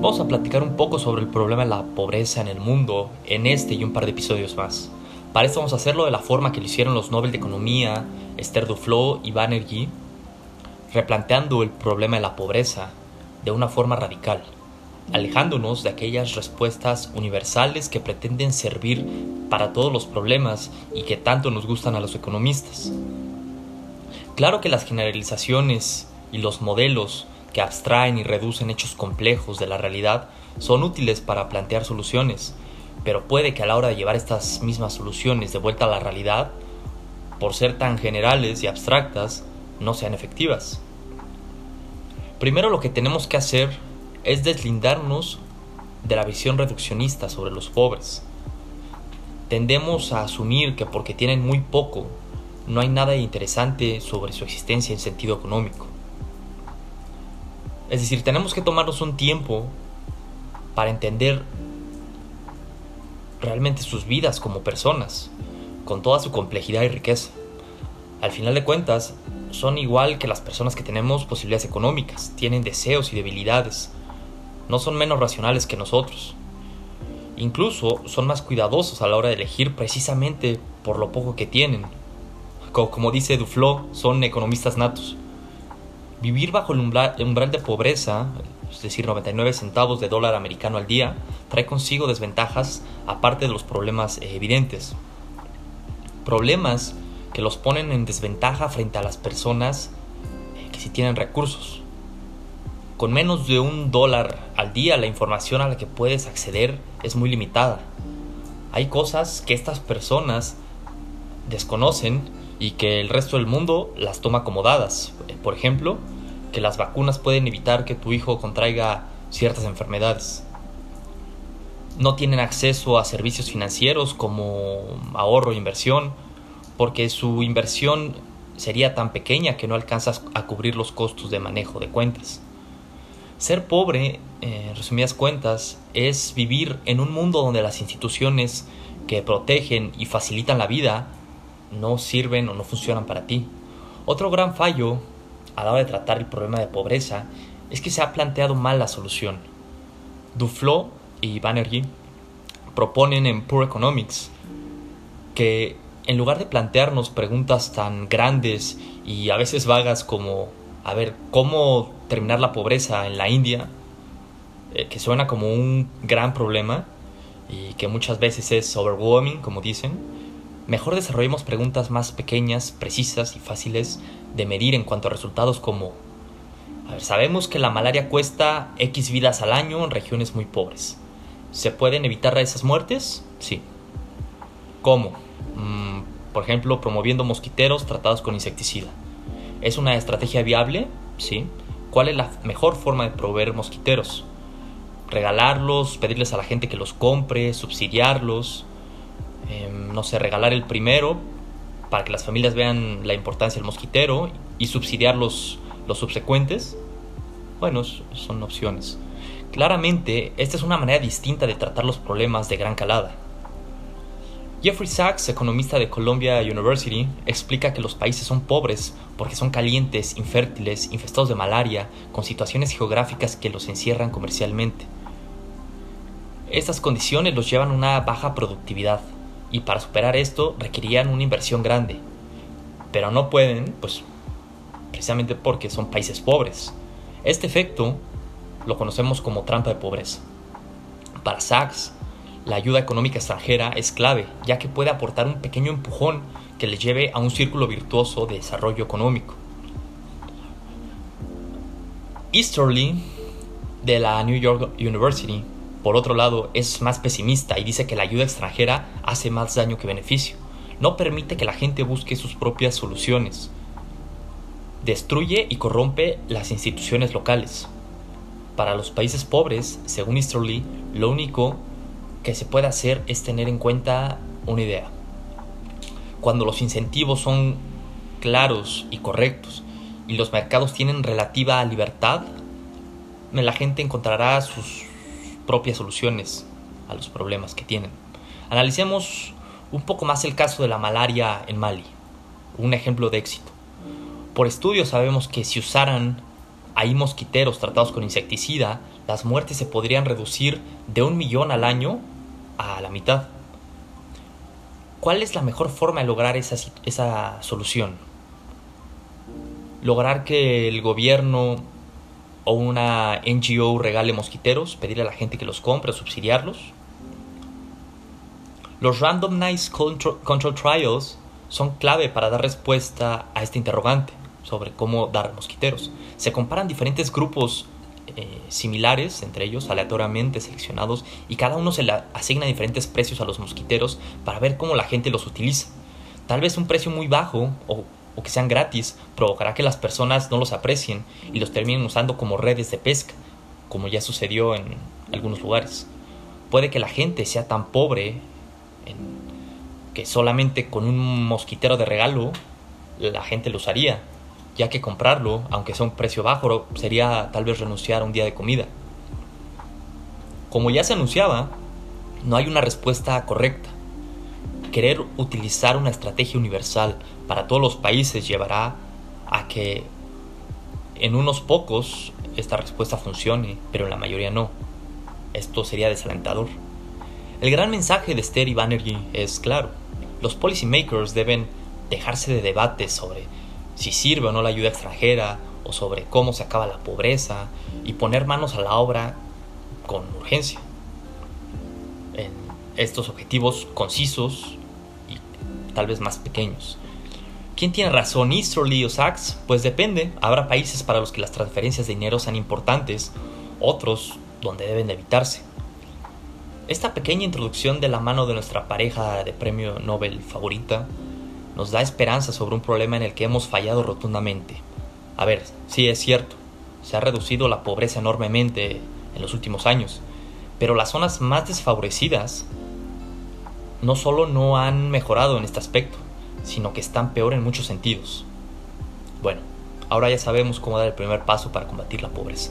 Vamos a platicar un poco sobre el problema de la pobreza en el mundo en este y un par de episodios más. Para esto vamos a hacerlo de la forma que lo hicieron los Nobel de Economía, Esther Duflo y Banerjee, replanteando el problema de la pobreza de una forma radical, alejándonos de aquellas respuestas universales que pretenden servir para todos los problemas y que tanto nos gustan a los economistas. Claro que las generalizaciones y los modelos que abstraen y reducen hechos complejos de la realidad son útiles para plantear soluciones, pero puede que a la hora de llevar estas mismas soluciones de vuelta a la realidad, por ser tan generales y abstractas, no sean efectivas. Primero lo que tenemos que hacer es deslindarnos de la visión reduccionista sobre los pobres. Tendemos a asumir que porque tienen muy poco, no hay nada interesante sobre su existencia en sentido económico. Es decir, tenemos que tomarnos un tiempo para entender realmente sus vidas como personas, con toda su complejidad y riqueza. Al final de cuentas, son igual que las personas que tenemos posibilidades económicas, tienen deseos y debilidades, no son menos racionales que nosotros. Incluso son más cuidadosos a la hora de elegir precisamente por lo poco que tienen. Como, dice Duflo, son economistas natos. Vivir bajo el umbral, de pobreza, es decir, 99 centavos de dólar americano al día, trae consigo desventajas aparte de los problemas eh, evidentes. Problemas que los ponen en desventaja frente a las personas eh, que sí tienen recursos. Con menos de un dólar al día la información a la que puedes acceder es muy limitada. Hay cosas que estas personas desconocen y que el resto del mundo las toma como dadas. Por ejemplo, que las vacunas pueden evitar que tu hijo contraiga ciertas enfermedades. No tienen acceso a servicios financieros como ahorro e inversión, porque su inversión sería tan pequeña que no alcanzas a cubrir los costos de manejo de cuentas. Ser pobre, en resumidas cuentas, es vivir en un mundo donde las instituciones que protegen y facilitan la vida no sirven o no funcionan para ti. Otro gran fallo a la hora de tratar el problema de pobreza es que se ha planteado mal la solución. Duflo y Banerjee proponen en Poor Economics que en lugar de plantearnos preguntas tan grandes y a veces vagas como, a ver, ¿cómo terminar la pobreza en la India? Eh, que suena como un gran problema y que muchas veces es overwhelming, como dicen, mejor desarrollemos preguntas más pequeñas, precisas y fáciles de medir en cuanto a resultados como, sabemos que la malaria cuesta X vidas al año en regiones muy pobres. ¿Se pueden evitar esas muertes? Sí. ¿Cómo? Mm, por ejemplo, promoviendo mosquiteros tratados con insecticida. ¿Es una estrategia viable? Sí. ¿Cuál es la mejor forma de proveer mosquiteros? Regalarlos, pedirles a la gente que los compre, subsidiarlos, em, no sé, regalar el primero para que las familias vean la importancia del mosquitero y subsidiar los, los subsecuentes. Bueno, son opciones. Claramente, esta es una manera distinta de tratar los problemas de gran calada. Jeffrey Sachs, economista de Columbia University, explica que los países son pobres porque son calientes, infértiles, infestados de malaria, con situaciones geográficas que los encierran comercialmente. Estas condiciones los llevan a una baja productividad y para superar esto requerían una inversión grande. Pero no pueden, pues precisamente porque son países pobres. Este efecto lo conocemos como trampa de pobreza. Para Sachs, la ayuda económica extranjera es clave, ya que puede aportar un pequeño empujón que les lleve a un círculo virtuoso de desarrollo económico. Easterly, de la New York University, por otro lado, es más pesimista y dice que la ayuda extranjera hace más daño que beneficio. No permite que la gente busque sus propias soluciones. Destruye y corrompe las instituciones locales. Para los países pobres, según Easterly, lo único que se puede hacer es tener en cuenta una idea. Cuando los incentivos son claros y correctos y los mercados tienen relativa libertad, la gente encontrará sus propias soluciones a los problemas que tienen. Analicemos un poco más el caso de la malaria en Mali, un ejemplo de éxito. Por estudios sabemos que si usaran ahí mosquiteros tratados con insecticida, las muertes se podrían reducir de un millón al año a la mitad. ¿Cuál es la mejor forma de lograr esa, esa solución? Lograr que el gobierno o una NGO regale mosquiteros, pedirle a la gente que los compre o subsidiarlos. Los Randomized Control, Trials son clave para dar respuesta a este interrogante sobre cómo dar mosquiteros. Se comparan diferentes grupos eh, similares, entre ellos aleatoriamente seleccionados, y cada uno se le asigna diferentes precios a los mosquiteros para ver cómo la gente los utiliza. Tal vez un precio muy bajo o, o que sean gratis provocará que las personas no los aprecien y los terminen usando como redes de pesca, como ya sucedió en algunos lugares. Puede que la gente sea tan pobre que solamente con un mosquitero de regalo la gente lo usaría ya que comprarlo, aunque sea un precio bajo, sería tal vez renunciar a un día de comida. Como ya se anunciaba, no hay una respuesta correcta. Querer utilizar una estrategia universal para todos los países llevará a que en unos pocos esta respuesta funcione, pero en la mayoría no. Esto sería desalentador. El gran mensaje de Ster y Banerjee es claro. Los policymakers deben dejarse de debates sobre si sirve o no la ayuda extranjera o sobre cómo se acaba la pobreza y poner manos a la obra con urgencia en estos objetivos concisos tal vez más pequeños. ¿Quién tiene razón, Easterly o Sachs? Pues depende. Habrá países para los que las transferencias de dinero sean importantes, otros donde deben de evitarse. Esta pequeña introducción de la mano de nuestra pareja de premio Nobel favorita nos da esperanza sobre un problema en el que hemos fallado rotundamente. A ver, sí es cierto, se ha reducido la pobreza enormemente en los últimos años, pero las zonas más desfavorecidas no solo no han mejorado en este aspecto, sino que están peor en muchos sentidos. Bueno, ahora ya sabemos cómo dar el primer paso para combatir la pobreza.